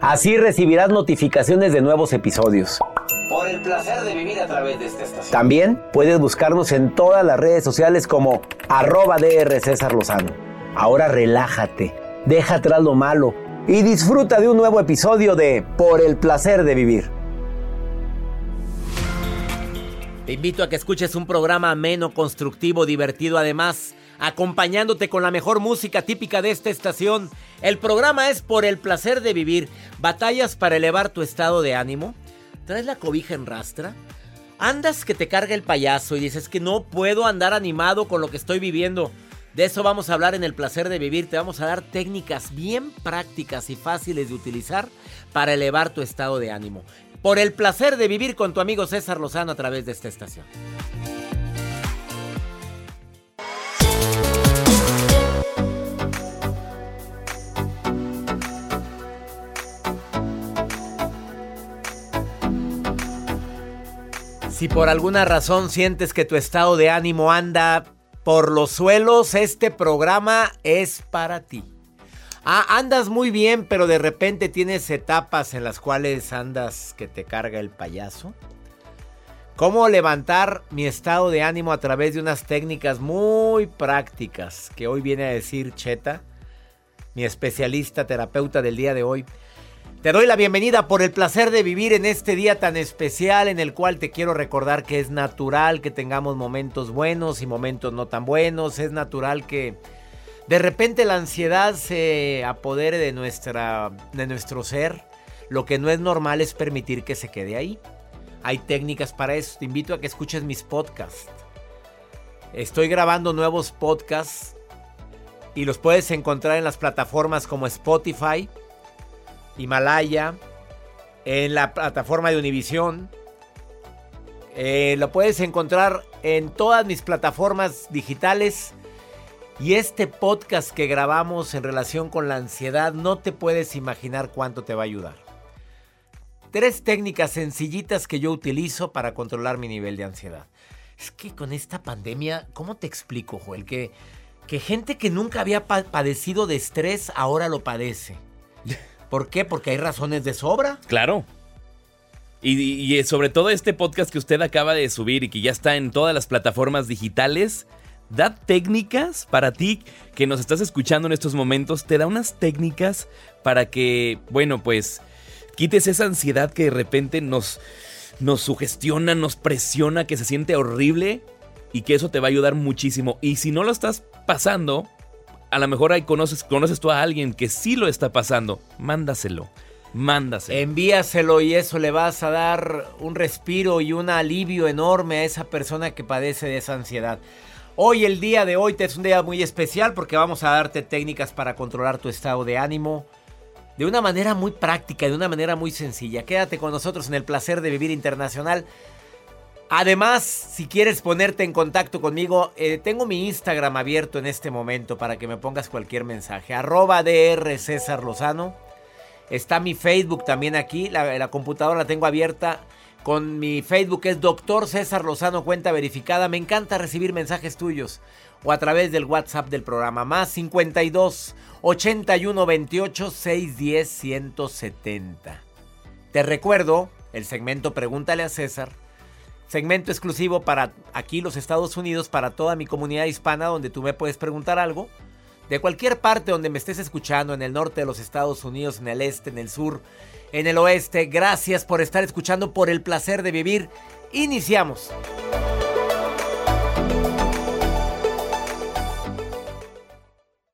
Así recibirás notificaciones de nuevos episodios. Por el placer de vivir a través de esta estación. También puedes buscarnos en todas las redes sociales como arroba DR César Lozano. Ahora relájate, deja atrás lo malo y disfruta de un nuevo episodio de Por el placer de vivir. Te invito a que escuches un programa ameno, constructivo, divertido, además, acompañándote con la mejor música típica de esta estación. El programa es Por el placer de vivir. Batallas para elevar tu estado de ánimo. ¿Traes la cobija en rastra? Andas que te carga el payaso y dices que no puedo andar animado con lo que estoy viviendo. De eso vamos a hablar en el placer de vivir. Te vamos a dar técnicas bien prácticas y fáciles de utilizar para elevar tu estado de ánimo. Por el placer de vivir con tu amigo César Lozano a través de esta estación. Si por alguna razón sientes que tu estado de ánimo anda por los suelos, este programa es para ti. Ah, andas muy bien, pero de repente tienes etapas en las cuales andas que te carga el payaso. ¿Cómo levantar mi estado de ánimo a través de unas técnicas muy prácticas que hoy viene a decir Cheta, mi especialista terapeuta del día de hoy? Te doy la bienvenida por el placer de vivir en este día tan especial en el cual te quiero recordar que es natural que tengamos momentos buenos y momentos no tan buenos. Es natural que de repente la ansiedad se apodere de, nuestra, de nuestro ser. Lo que no es normal es permitir que se quede ahí. Hay técnicas para eso. Te invito a que escuches mis podcasts. Estoy grabando nuevos podcasts y los puedes encontrar en las plataformas como Spotify Himalaya, en la plataforma de Univision. Eh, lo puedes encontrar en todas mis plataformas digitales. Y este podcast que grabamos en relación con la ansiedad, no te puedes imaginar cuánto te va a ayudar. Tres técnicas sencillitas que yo utilizo para controlar mi nivel de ansiedad. Es que con esta pandemia, ¿cómo te explico, Joel? Que, que gente que nunca había padecido de estrés ahora lo padece. ¿Por qué? Porque hay razones de sobra. Claro. Y, sobre todo este podcast que usted acaba de subir y que ya está en todas las plataformas digitales, da técnicas para ti que nos estás escuchando en estos momentos, te da unas técnicas para que, bueno, pues quites esa ansiedad que de repente nos, nos sugestiona, nos presiona, que se siente horrible y que eso te va a ayudar muchísimo. Y si no lo estás pasando, a lo mejor ahí conoces, conoces tú a alguien que sí lo está pasando, mándaselo. Mándaselo. Envíaselo y eso le vas a dar un respiro y un alivio enorme a esa persona que padece de esa ansiedad. Hoy, el día de hoy, es un día muy especial porque vamos a darte técnicas para controlar tu estado de ánimo de una manera muy práctica, de una manera muy sencilla. Quédate con nosotros en el placer de vivir internacional. Además, si quieres ponerte en contacto conmigo, eh, tengo mi Instagram abierto en este momento para que me pongas cualquier mensaje. Arroba DR César Lozano. Está mi Facebook también aquí. La, la, computadora la tengo abierta. Con mi Facebook es Doctor César Lozano, cuenta verificada. Me encanta recibir mensajes tuyos. O a través del WhatsApp del programa. Más 52 81 28 610 170. Te recuerdo el segmento Pregúntale a César Segmento exclusivo para aquí los Estados Unidos, para toda mi comunidad hispana, donde tú me puedes preguntar algo. De cualquier parte donde me estés escuchando, en el norte de los Estados Unidos, en el este, en el sur, en el oeste. Gracias por estar escuchando, por el placer de vivir. Iniciamos.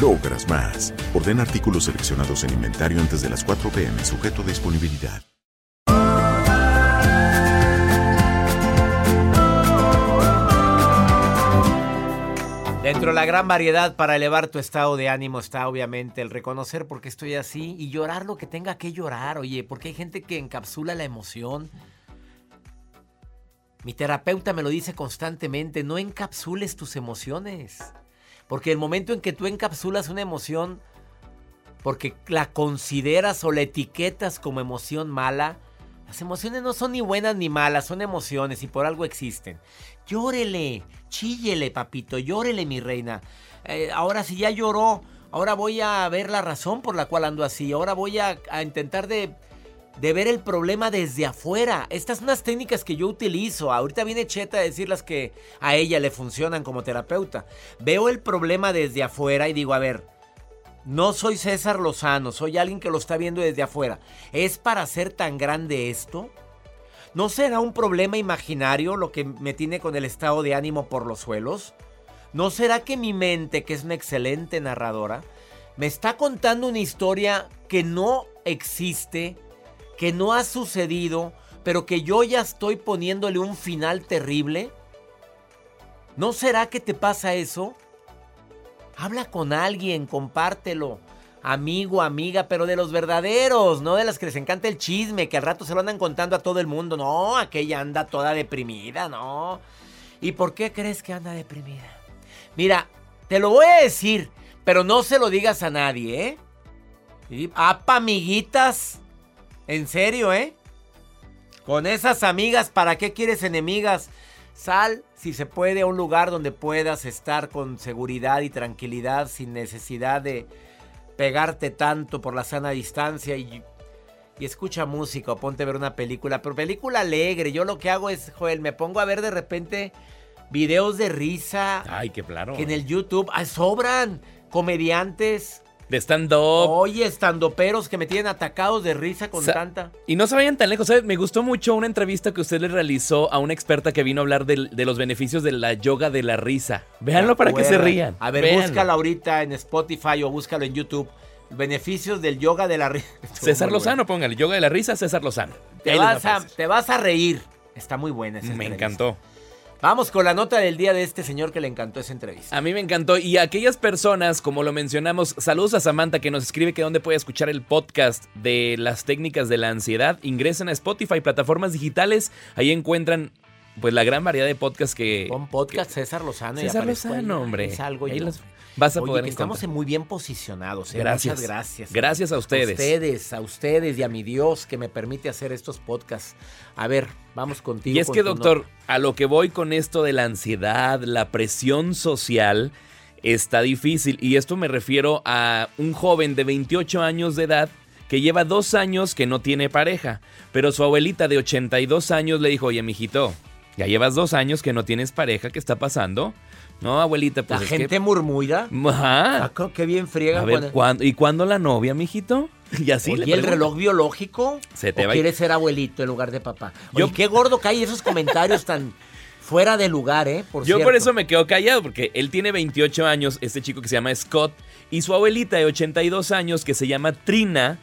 logras más. Orden artículos seleccionados en inventario antes de las 4 pm, sujeto a disponibilidad. Dentro de la gran variedad para elevar tu estado de ánimo está obviamente el reconocer por qué estoy así y llorar lo que tenga que llorar, oye, porque hay gente que encapsula la emoción. Mi terapeuta me lo dice constantemente, no encapsules tus emociones. Porque el momento en que tú encapsulas una emoción, porque la consideras o la etiquetas como emoción mala, las emociones no son ni buenas ni malas, son emociones y por algo existen. Llórele, chíllele, papito, llórele, mi reina. Eh, ahora si ya lloró, ahora voy a ver la razón por la cual ando así. Ahora voy a intentar de de ver el problema desde afuera. Estas son unas técnicas que yo utilizo. Ahorita viene Cheta a decir las que a ella le funcionan como terapeuta. Veo el problema desde afuera y digo, a ver, no soy César Lozano, soy alguien que lo está viendo desde afuera. ¿Es para ser tan grande esto? ¿No será un problema imaginario lo que me tiene con el estado de ánimo por los suelos? ¿No será que mi mente, que es una excelente narradora, me está contando una historia que no existe? Que no ha sucedido, pero que yo ya estoy poniéndole un final terrible? ¿No será que te pasa eso? Habla con alguien, compártelo. Amigo, amiga, pero de los verdaderos, no de las que les encanta el chisme, que al rato se lo andan contando a todo el mundo. No, aquella anda toda deprimida, no. ¿Y por qué crees que anda deprimida? Mira, te lo voy a decir, pero no se lo digas a nadie, ¿eh? Y, apa, amiguitas. En serio, ¿eh? Con esas amigas, ¿para qué quieres enemigas? Sal, si se puede, a un lugar donde puedas estar con seguridad y tranquilidad sin necesidad de pegarte tanto por la sana distancia y, y escucha música o ponte a ver una película, pero película alegre. Yo lo que hago es, Joel, me pongo a ver de repente videos de risa. Ay, qué claro. Que en el YouTube ah, sobran comediantes. De stand-up. Oye, estandoperos que me tienen atacados de risa con Sa- tanta. Y no se vayan tan lejos, ¿sabes? Me gustó mucho una entrevista que usted le realizó a una experta que vino a hablar de, los beneficios de la yoga de la risa. Véanlo para que se rían. A ver, Véanlo. búscalo ahorita en Spotify o búscalo en YouTube. Beneficios del yoga de la risa. César Lozano, póngale. Yoga de la risa, César Lozano. Te vas, a, aparecer. te vas a reír. Está muy buena esa Me entrevista. encantó. Vamos con la nota del día de este señor que le encantó esa entrevista. A mí me encantó. Y a aquellas personas, como lo mencionamos, saludos a Samantha que nos escribe que dónde puede escuchar el podcast de las técnicas de la ansiedad. Ingresen a Spotify, plataformas digitales. Ahí encuentran pues la gran variedad de podcasts que... Pon podcast César Lozano. y César ahí. Lozano, hombre. Es algo Ahí yo. los vas a Oye, poder que estamos muy bien posicionados. ¿eh? Gracias. Muchas gracias. Gracias a ustedes. A ustedes, a ustedes y a mi Dios que me permite hacer estos podcasts. A ver, vamos contigo. Y es con que, doctor, a lo que voy con esto de la ansiedad, la presión social, está difícil. Y esto me refiero a un joven de 28 años de edad que lleva dos años que no tiene pareja. Pero su abuelita de 82 años le dijo, oye, mijito, ya llevas dos años que no tienes pareja, ¿qué está pasando? No, abuelita, pues La es que- gente murmura. Ajá. Ah, qué bien friegan A ver, con- ¿cuándo- ¿y cuándo la novia, mijito? Y así le Oye, el pregunto. reloj biológico. Se te ¿O va a- quieres ser abuelito en lugar de papá? Oye, Yo- qué gordo cae esos comentarios tan fuera de lugar, ¿eh? Por Yo por eso me quedo callado, porque él tiene 28 años, este chico que se llama Scott, y su abuelita de 82 años, que se llama Trina,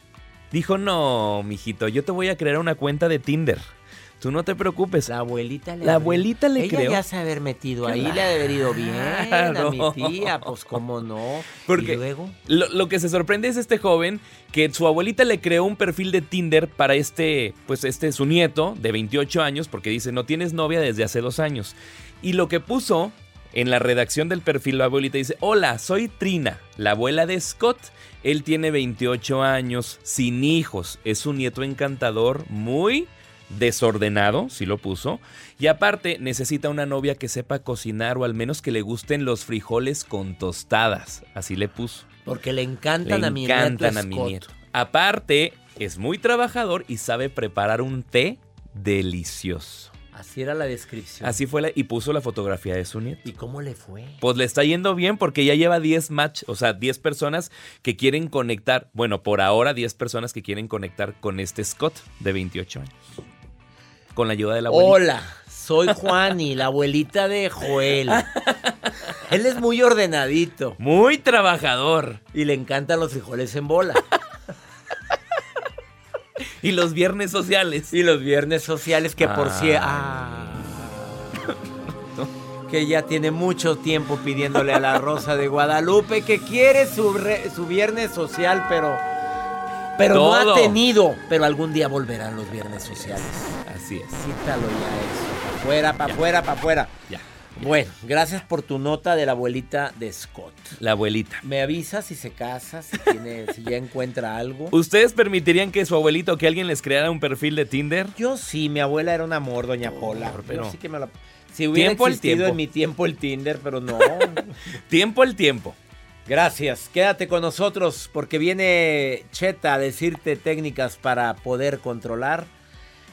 dijo, no, mijito, yo te voy a crear una cuenta de Tinder. Tú no te preocupes. La abuelita le La abuelita le Ella creó. ya se haber metido ahí, le ha de haber ido bien a mi tía, pues cómo no. Porque y luego, Lo, lo que se sorprende es este joven que su abuelita le creó un perfil de Tinder para este, pues este su nieto de 28 años, porque dice, no tienes novia desde hace dos años. Y lo que puso en la redacción del perfil la abuelita dice, hola, soy Trina, la abuela de Scott. Él tiene 28 años, sin hijos, es un nieto encantador, muy desordenado, si lo puso, y aparte necesita una novia que sepa cocinar o al menos que le gusten los frijoles con tostadas, así le puso. porque le encantan Le a mi encantan nieto a mi nieto. Aparte, es muy trabajador y sabe preparar un té delicioso. Así era la descripción. Así fue la, y puso la fotografía de su nieto. ¿Y cómo le fue? Pues le está yendo bien porque ya lleva 10 match, o sea, 10 personas que quieren conectar, bueno, por ahora 10 personas que quieren conectar con este Scott de 28 años. Con la ayuda de la abuelita. Hola, soy Juani, la abuelita de Joel. Él es muy ordenadito Muy trabajador. y le encantan los frijoles en bola. Y los viernes sociales. Y los viernes sociales que por si... Ah. que ya tiene mucho tiempo pidiéndole a la Rosa de Guadalupe que quiere su, re- su viernes social, pero... Pero no ha tenido. Pero algún día volverán los viernes sociales. Así es. Quítalo ya eso. Pa' afuera, para afuera, para afuera. Ya. Bueno, gracias por tu nota de la abuelita de Scott. La abuelita. Me avisa si se casa, si, tiene, si ya encuentra algo. ¿Ustedes permitirían que su abuelito o que alguien les creara un perfil de Tinder? Yo sí, mi abuela era un amor, doña Pola. pero- Yo sí que me la... Si hubiera Tiempo existido tiempo. en mi tiempo el Tinder, pero no. Tiempo al tiempo. Gracias, quédate con nosotros porque viene Cheta a decirte técnicas para poder controlar.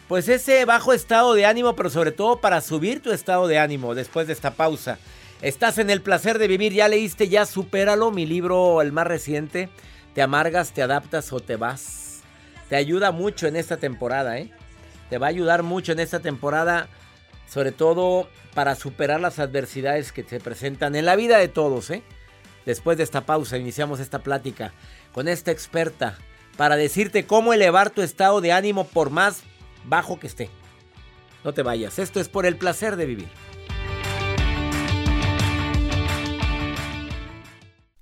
Pues ese bajo estado de ánimo, pero sobre todo para subir tu estado de ánimo después de esta pausa. Estás en el placer de vivir, ya leíste, ya supéralo, mi libro, el más reciente. Te amargas, te adaptas o te vas. Te ayuda mucho en esta temporada, ¿eh? Te va a ayudar mucho en esta temporada, sobre todo para superar las adversidades que se presentan en la vida de todos, ¿eh? Después de esta pausa iniciamos esta plática con esta experta para decirte cómo elevar tu estado de ánimo por más bajo que esté. No te vayas, esto es por el placer de vivir.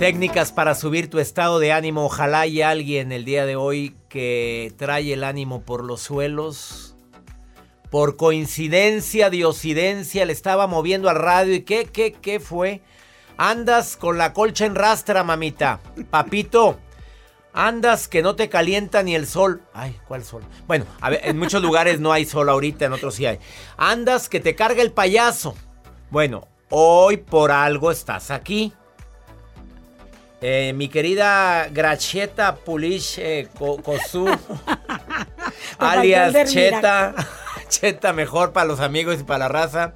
Técnicas para subir tu estado de ánimo. Ojalá hay alguien el día de hoy que trae el ánimo por los suelos. Por coincidencia, diosidencia, le estaba moviendo al radio. ¿Y qué, qué, qué fue? Andas con la colcha en rastra, mamita. Papito, andas que no te calienta ni el sol. Ay, ¿cuál sol? Bueno, en muchos lugares no hay sol ahorita, en otros sí hay. Andas que te carga el payaso. Bueno, hoy por algo estás aquí. Eh, mi querida Gracieta Pulish eh, Kosu, alias Cheta, Cheta mejor para los amigos y para la raza.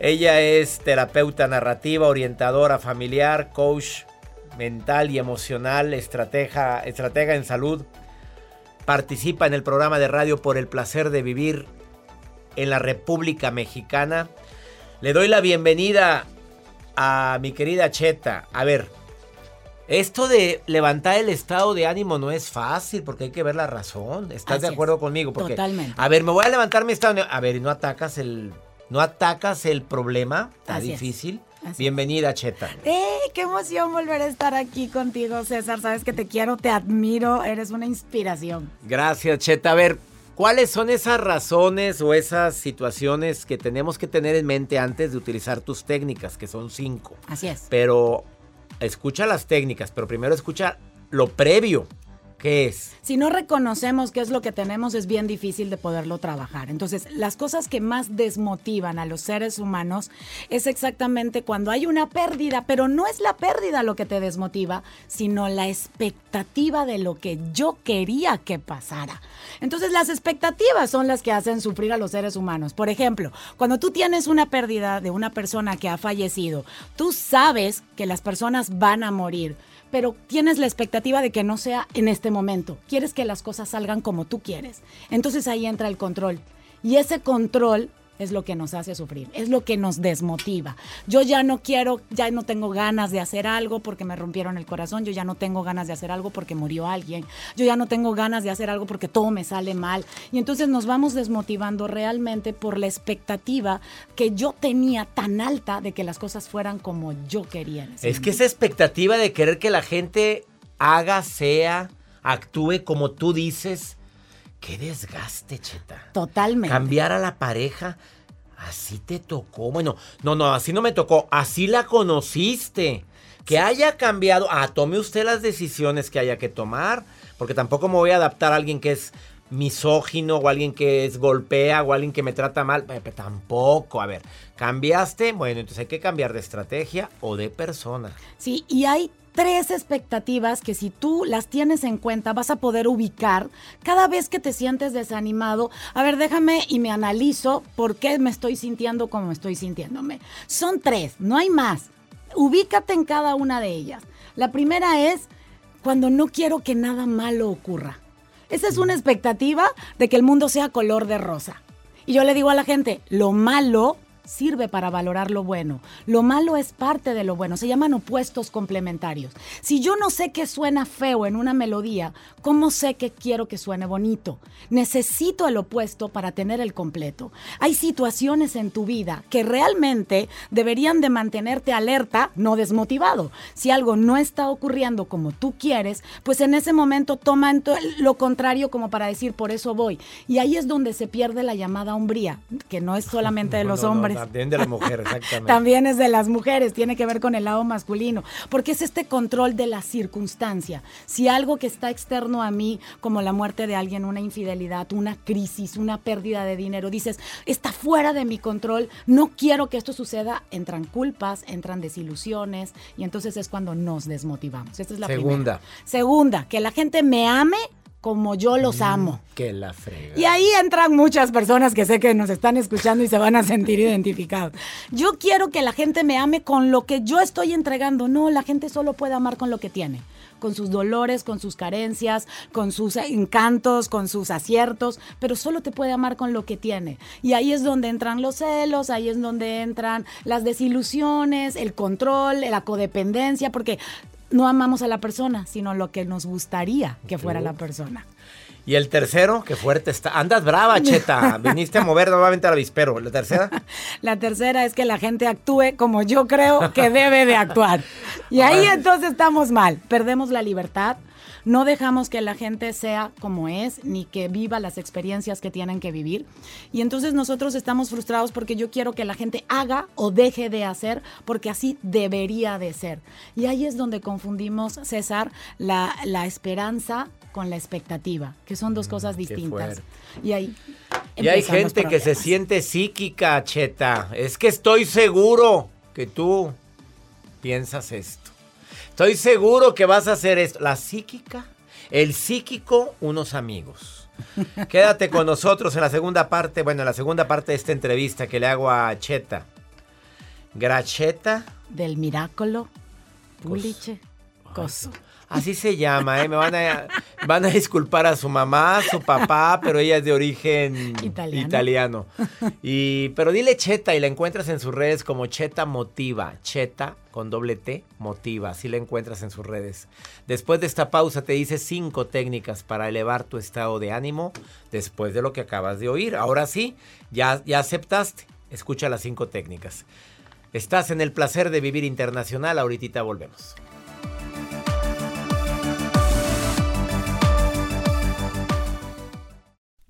Ella es terapeuta narrativa, orientadora familiar, coach mental y emocional, estratega, estratega en salud. Participa en el programa de radio por el placer de vivir en la República Mexicana. Le doy la bienvenida a mi querida Cheta. A ver, esto de levantar el estado de ánimo no es fácil porque hay que ver la razón. ¿Estás Así de acuerdo es. conmigo? Porque, Totalmente. A ver, me voy a levantar mi estado de A ver, ¿y no atacas el, no atacas el problema? Está Así es. difícil. Así Bienvenida, Cheta. ¡Eh! ¡Qué emoción volver a estar aquí contigo, César! Sabes que te quiero, te admiro, eres una inspiración. Gracias, Cheta. A ver, ¿cuáles son esas razones o esas situaciones que tenemos que tener en mente antes de utilizar tus técnicas, que son cinco? Así es. Pero escucha las técnicas, pero primero escucha lo previo. ¿Qué es? Si no reconocemos qué es lo que tenemos, es bien difícil de poderlo trabajar. Entonces, las cosas que más desmotivan a los seres humanos es exactamente cuando hay una pérdida, pero no es la pérdida lo que te desmotiva, sino la expectativa de lo que yo quería que pasara. Entonces, las expectativas son las que hacen sufrir a los seres humanos. Por ejemplo, cuando tú tienes una pérdida de una persona que ha fallecido, tú sabes que las personas van a morir pero tienes la expectativa de que no sea en este momento. Quieres que las cosas salgan como tú quieres. Entonces ahí entra el control. Y ese control es lo que nos hace sufrir, es lo que nos desmotiva. Yo ya no quiero, ya no tengo ganas de hacer algo porque me rompieron el corazón, yo ya no tengo ganas de hacer algo porque murió alguien, yo ya no tengo ganas de hacer algo porque todo me sale mal. Y entonces nos vamos desmotivando realmente por la expectativa que yo tenía tan alta de que las cosas fueran como yo quería. Es que esa expectativa de querer que la gente haga, sea, actúe como tú dices. Qué desgaste, Cheta. Totalmente. Cambiar a la pareja. Así te tocó. Bueno, no, no, así no me tocó. Así la conociste. Que haya cambiado. Ah, tome usted las decisiones que haya que tomar. Porque tampoco me voy a adaptar a alguien que es misógino o alguien que es golpea o alguien que me trata mal. Pepe, tampoco. A ver, ¿cambiaste? Bueno, entonces hay que cambiar de estrategia o de persona. Sí, y hay tres expectativas que si tú las tienes en cuenta vas a poder ubicar cada vez que te sientes desanimado. A ver, déjame y me analizo por qué me estoy sintiendo como estoy sintiéndome. Son tres, no hay más. Ubícate en cada una de ellas. La primera es cuando no quiero que nada malo ocurra. Esa es una expectativa de que el mundo sea color de rosa. Y yo le digo a la gente, lo malo sirve para valorar lo bueno. Lo malo es parte de lo bueno. Se llaman opuestos complementarios. Si yo no sé que suena feo en una melodía, ¿cómo sé que quiero que suene bonito? Necesito el opuesto para tener el completo. Hay situaciones en tu vida que realmente deberían de mantenerte alerta, no desmotivado. Si algo no está ocurriendo como tú quieres, pues en ese momento toma lo contrario como para decir, por eso voy. Y ahí es donde se pierde la llamada hombría, que no es solamente de los hombres también de las mujeres, exactamente. También es de las mujeres, tiene que ver con el lado masculino, porque es este control de la circunstancia. Si algo que está externo a mí, como la muerte de alguien, una infidelidad, una crisis, una pérdida de dinero, dices, está fuera de mi control, no quiero que esto suceda, entran culpas, entran desilusiones, y entonces es cuando nos desmotivamos. Esta es la Segunda. Segunda, que la gente me ame como yo los mm, amo. Que la frega. Y ahí entran muchas personas que sé que nos están escuchando y se van a sentir identificados. Yo quiero que la gente me ame con lo que yo estoy entregando. No, la gente solo puede amar con lo que tiene con sus dolores, con sus carencias, con sus encantos, con sus aciertos, pero solo te puede amar con lo que tiene. Y ahí es donde entran los celos, ahí es donde entran las desilusiones, el control, la codependencia, porque no amamos a la persona, sino lo que nos gustaría que fuera la persona. Y el tercero, qué fuerte está. Andas brava, Cheta. Viniste a mover nuevamente al avispero. ¿La tercera? La tercera es que la gente actúe como yo creo que debe de actuar. Y ahí entonces estamos mal. Perdemos la libertad, no dejamos que la gente sea como es, ni que viva las experiencias que tienen que vivir. Y entonces nosotros estamos frustrados porque yo quiero que la gente haga o deje de hacer, porque así debería de ser. Y ahí es donde confundimos, César, la, esperanza con la expectativa, que son dos mm, cosas distintas. Y ahí... Y hay gente que se siente psíquica, Cheta. Es que estoy seguro que tú piensas esto. Estoy seguro que vas a hacer esto. La psíquica, el psíquico, unos amigos. Quédate con nosotros en la segunda parte, bueno, en la segunda parte de esta entrevista que le hago a Cheta. Gracheta. Del Miracolo Puliche Coso. Así se llama, ¿eh? Me van a, van a disculpar a su mamá, a su papá, pero ella es de origen italiano. Y, pero dile Cheta y la encuentras en sus redes como Cheta Motiva. Cheta con doble T, Motiva. Así la encuentras en sus redes. Después de esta pausa te dice cinco técnicas para elevar tu estado de ánimo después de lo que acabas de oír. Ahora sí, ya, ya aceptaste. Escucha las cinco técnicas. Estás en el placer de vivir internacional. Ahorita volvemos.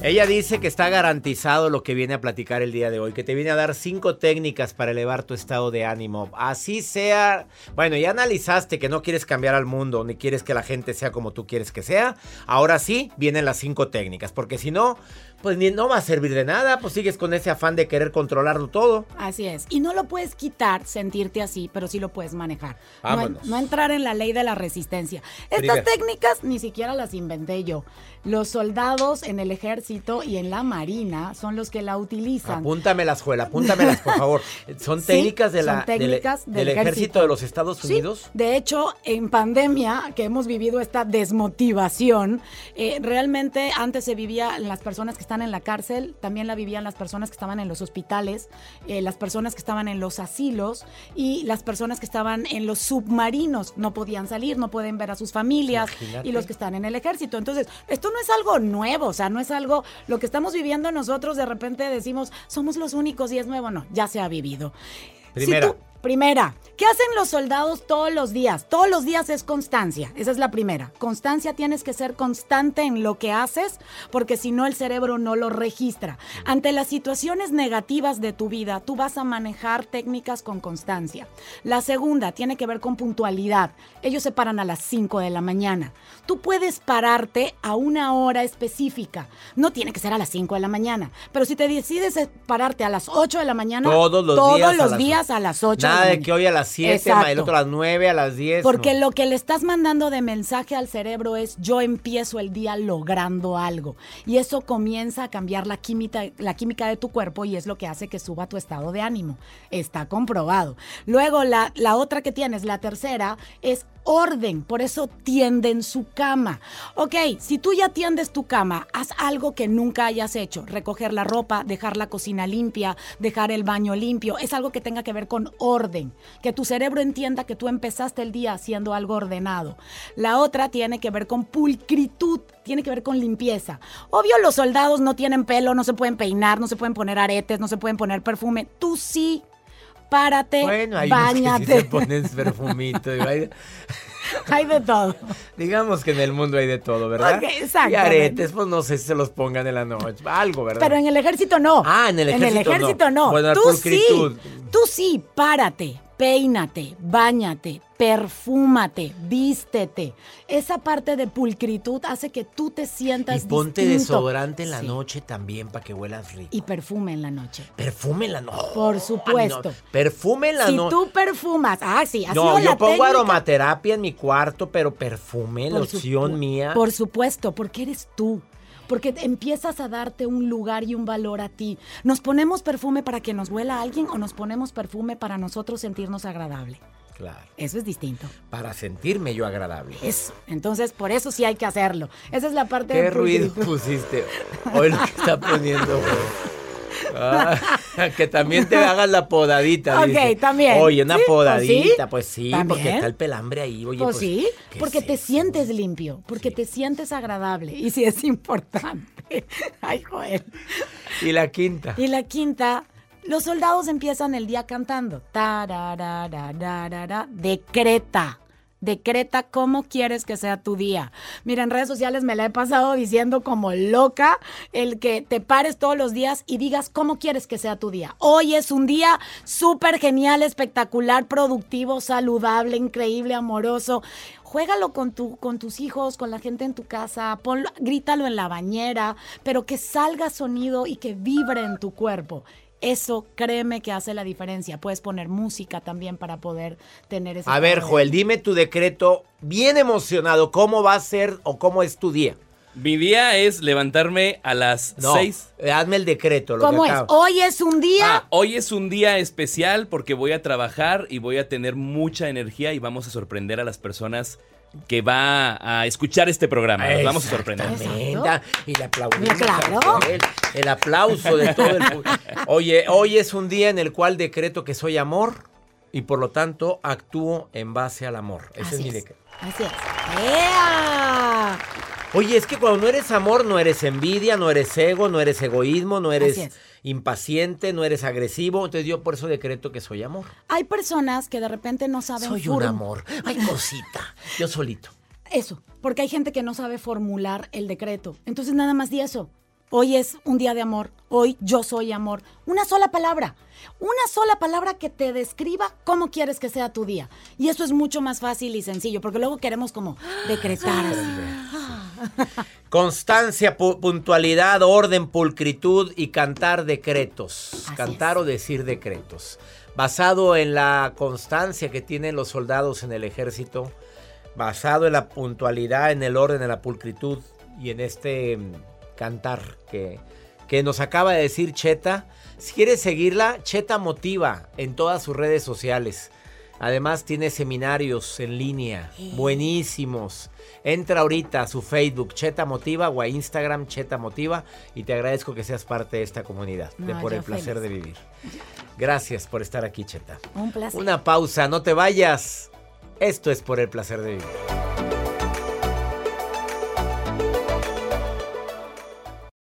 Ella dice que está garantizado lo que viene a platicar el día de hoy, que te viene a dar cinco técnicas para elevar tu estado de ánimo. Así sea, bueno, ya analizaste que no quieres cambiar al mundo, ni quieres que la gente sea como tú quieres que sea. Ahora sí, vienen las cinco técnicas, porque si no, pues ni, no va a servir de nada, pues sigues con ese afán de querer controlarlo todo. Así es. Y no lo puedes quitar, sentirte así, pero sí lo puedes manejar. No, Vámonos. no entrar en la ley de la resistencia. Estas técnicas ni siquiera las inventé yo. Los soldados en el ejército y en la marina son los que la utilizan. Apúntamelas, Juela, apúntamelas, por favor. ¿Son Sí, técnicas, de son la, técnicas del, del ejército. ejército. de los Estados Sí, Unidos? de hecho, en pandemia, que hemos vivido esta desmotivación, eh, realmente antes se vivía las personas que están en la cárcel, también la vivían las personas que estaban en los hospitales, eh, las personas que estaban en los asilos y las personas que estaban en los submarinos. No podían salir, no pueden ver a sus familias Imagínate. y los que están en el ejército. Entonces, esto no es algo nuevo, o sea, no es algo, lo que estamos viviendo nosotros, de repente decimos, somos los únicos y es nuevo, no, ya se ha vivido. Si Primera. tú- primera, ¿qué hacen los soldados todos los días? Todos los días es constancia, esa es la primera. Constancia tienes que ser constante en lo que haces, porque si no el cerebro no lo registra. Ante las situaciones negativas de tu vida, tú vas a manejar técnicas con constancia. La segunda tiene que ver con puntualidad. Ellos se paran a las 5 de la mañana. Tú puedes pararte a una hora específica. No tiene que ser a las 5 de la mañana, pero si te decides pararte a las 8 de la mañana, Todos los todos días a las días a las 8 Nada de que hoy a las 7, Exacto. el otro a las 9, a las 10. Porque no. lo que le estás mandando de mensaje al cerebro es yo empiezo el día logrando algo. Y eso comienza a cambiar la química, la química de tu cuerpo y es lo que hace que suba tu estado de ánimo. Está comprobado. Luego la, la otra que tienes, la tercera, es orden. Por eso tienden su cama. Ok, si tú ya tiendes tu cama, haz algo que nunca hayas hecho. Recoger la ropa, dejar la cocina limpia, dejar el baño limpio. Es algo que tenga que ver con orden. Que tu cerebro entienda que tú empezaste el día haciendo algo ordenado. La otra tiene que ver con pulcritud. Tiene que ver con limpieza. Obvio, los soldados no tienen pelo, no se pueden peinar, no se pueden poner aretes, no se pueden poner perfume. Tú sí. Párate, Bueno, hay unos que sí bañate. se ponen perfumito. y hay- Hay de todo. digamos que en el mundo hay de todo, ¿verdad? Ok, Y aretes, pues no sé si se los pongan en la noche. Algo, ¿verdad? Pero en el ejército no. Ah, en el ejército no. ejército no. Bueno, tú sí. Tú sí, párate, peínate, bañate, perfúmate, vístete. Esa parte de pulcritud hace que tú te y sientas ponte distinto. desodorante en la Sí. noche también para que huelas rico. Y perfume en la noche. Perfume en la noche. Por supuesto. Perfume en la Si noche. tú perfumas, ah, sí, ha No, yo pongo técnica. aromaterapia en mi cuarto, pero perfume, Por loción mía. Por supuesto, porque eres tú. Porque empiezas a darte un lugar y un valor a ti. ¿Nos ponemos perfume para que nos huela a alguien o nos ponemos perfume para nosotros sentirnos agradable? Claro. Eso es distinto. Para sentirme yo agradable. Eso. Entonces, por eso sí hay que hacerlo. Esa es la parte ¿Qué de ruido pusiste? Hoy lo que está poniendo. Ah, que también te hagas la podadita. Ok, dice. también. Oye, una Sí, pues podadita, sí. pues sí, También. porque está el pelambre ahí. Oye, Pues, pues, sí, ¿qué porque es te eso? sientes limpio, porque te sientes agradable. Y sí es importante. Ay, Joel. Y la quinta. Y la quinta, los soldados empiezan el día cantando. Decreta. Decreta cómo quieres que sea tu día. Mira, en redes sociales me la he pasado diciendo como loca el que te pares todos los días y digas cómo quieres que sea tu día. Hoy es un día súper genial, espectacular, productivo, saludable, increíble, amoroso. Juégalo con, tu, con tus hijos, con la gente en tu casa, ponlo, grítalo en la bañera, pero que salga sonido y que vibre en tu cuerpo. Eso créeme que hace la diferencia. Puedes poner música también para poder tener ese. A ver. Joel, dime tu decreto bien emocionado. ¿Cómo va a ser o cómo es tu día? Mi día es levantarme a las No, 6. eh, hazme el decreto. Lo ¿Cómo que es? Hoy es un día. Ah, hoy es un día especial porque voy a trabajar y voy a tener mucha energía y vamos a sorprender a las personas que va a escuchar este programa. Los vamos a sorprender. Y le aplaudimos. Claro. Joel. El aplauso de todo el pu- Oye, hoy es un día en el cual decreto que soy amor y por lo tanto actúo en base al amor. Ese es mi decreto. Así es. ¡Ea! Oye, es que cuando no eres amor, no eres envidia, no eres ego, no eres egoísmo, no Así eres es. Impaciente, no eres agresivo. Entonces yo por eso decreto que soy amor. Hay personas que de repente no saben Soy un amor. Ay, cosita. Yo solito. Eso, porque hay gente que no sabe formular el decreto. Entonces nada más di eso. Hoy es un día de amor. Hoy yo soy amor. Una sola palabra. Una sola palabra que te describa cómo quieres que sea tu día. Y eso es mucho más fácil y sencillo, porque luego queremos como decretar. así. Constancia, pu- puntualidad, orden, pulcritud y cantar decretos. Así cantar es. o decir decretos. Basado en la constancia que tienen los soldados en el ejército, basado en la puntualidad, en el orden, en la pulcritud y en este mm, cantar que, que nos acaba de decir Cheta. Si quieres seguirla, Cheta Motiva en todas sus redes sociales. Además tiene seminarios en línea, buenísimos. Entra ahorita a su Facebook Cheta Motiva o a Instagram Cheta Motiva y te agradezco que seas parte de esta comunidad, de por el placer feliz. de vivir. Gracias por estar aquí, Cheta. Un placer. Una pausa, no te vayas. Esto es por el placer de vivir.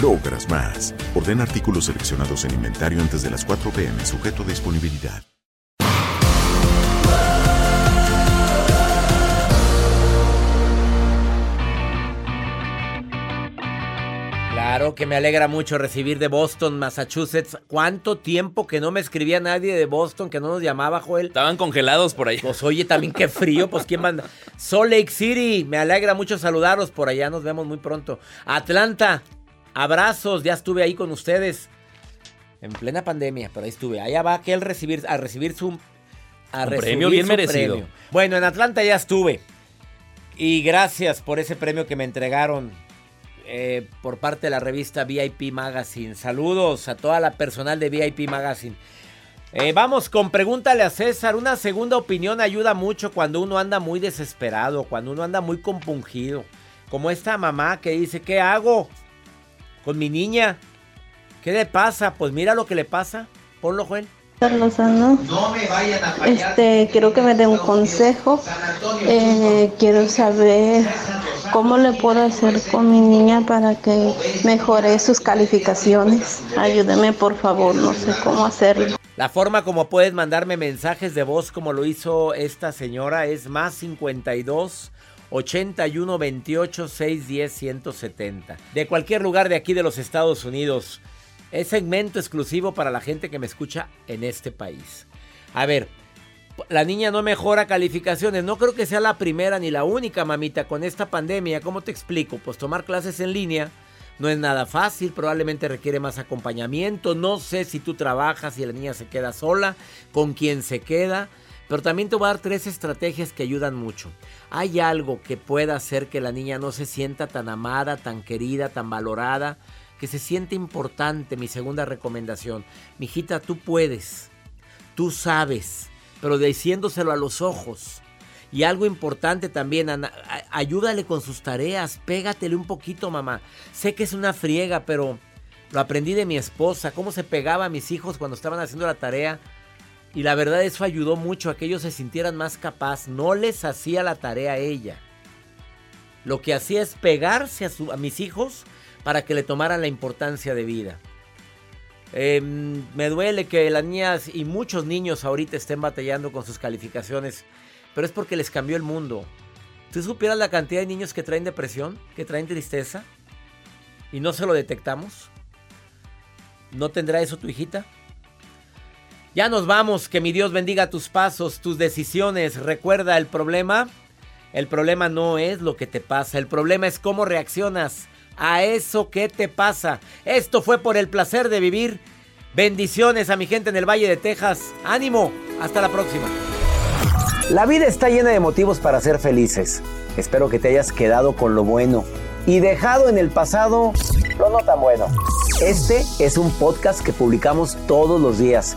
logras más. Orden artículos seleccionados en inventario antes de las 4 pm, sujeto a disponibilidad. Claro que me alegra mucho recibir de Boston, Massachusetts. ¿Cuánto tiempo que no me escribía nadie de Boston, que no nos llamaba, Joel? Estaban congelados por ahí. Pues oye, también qué frío, pues quién manda. Salt Lake City, me alegra mucho saludaros por allá, nos vemos muy pronto. Atlanta, abrazos, ya estuve ahí con ustedes. En plena pandemia, pero ahí estuve. Allá va aquel recibir, a recibir su... A Un premio bien merecido. Bueno, en Atlanta ya estuve. Y gracias por ese premio que me entregaron. eh, por parte de la revista VIP Magazine. Saludos a toda la personal de VIP Magazine. Eh, vamos con pregúntale a César. Una segunda opinión ayuda mucho cuando uno anda muy desesperado, cuando uno anda muy compungido. Como esta mamá que dice, ¿qué hago con mi niña? ¿Qué le pasa? Pues mira lo que le pasa. Ponlo, Joel. Carlos No me vayan a Este, quiero que me dé un consejo. Eh, quiero saber cómo le puedo hacer con mi niña para que mejore sus calificaciones. Ayúdeme, por favor, no sé cómo hacerlo. La forma como puedes mandarme mensajes de voz como lo hizo esta señora es más 52 81 28 610 170. De cualquier lugar de aquí de los Estados Unidos. Es segmento exclusivo para la gente que me escucha en este país. A ver, la niña no mejora calificaciones. No creo que sea la primera ni la única, mamita, con esta pandemia. ¿Cómo te explico? Pues tomar clases en línea no es nada fácil, probablemente requiere más acompañamiento. No sé si tú trabajas y la niña se queda sola, con quién se queda. Pero también te voy a dar tres estrategias que ayudan mucho. Hay algo que pueda hacer que la niña no se sienta tan amada, tan querida, tan valorada que se siente importante, mi segunda recomendación. Mijita, tú puedes, tú sabes, pero diciéndoselo a los ojos. Y algo importante también, ayúdale con sus tareas, pégatele un poquito, mamá. Sé que es una friega, pero lo aprendí de mi esposa, cómo se pegaba a mis hijos cuando estaban haciendo la tarea. Y la verdad eso ayudó mucho a que ellos se sintieran más capaz. No les hacía la tarea a ella. Lo que hacía es pegarse a, mis hijos para que le tomaran la importancia de vida. Em, me duele que las niñas y muchos niños ahorita estén batallando con sus calificaciones, pero es porque les cambió el mundo. ¿Tú supieras la cantidad de niños que traen depresión, que traen tristeza y no se lo detectamos? ¿No tendrá eso tu hijita? Ya nos vamos, que mi Dios bendiga tus pasos, tus decisiones. Recuerda el problema. El problema no es lo que te pasa, el problema es cómo reaccionas a eso que te pasa. Esto fue por el placer de vivir. Bendiciones a mi gente en el Valle de Texas. Ánimo, hasta la próxima. La vida está llena de motivos para ser felices. Espero que te hayas quedado con lo bueno y dejado en el pasado lo no tan bueno. Este es un podcast que publicamos todos los días,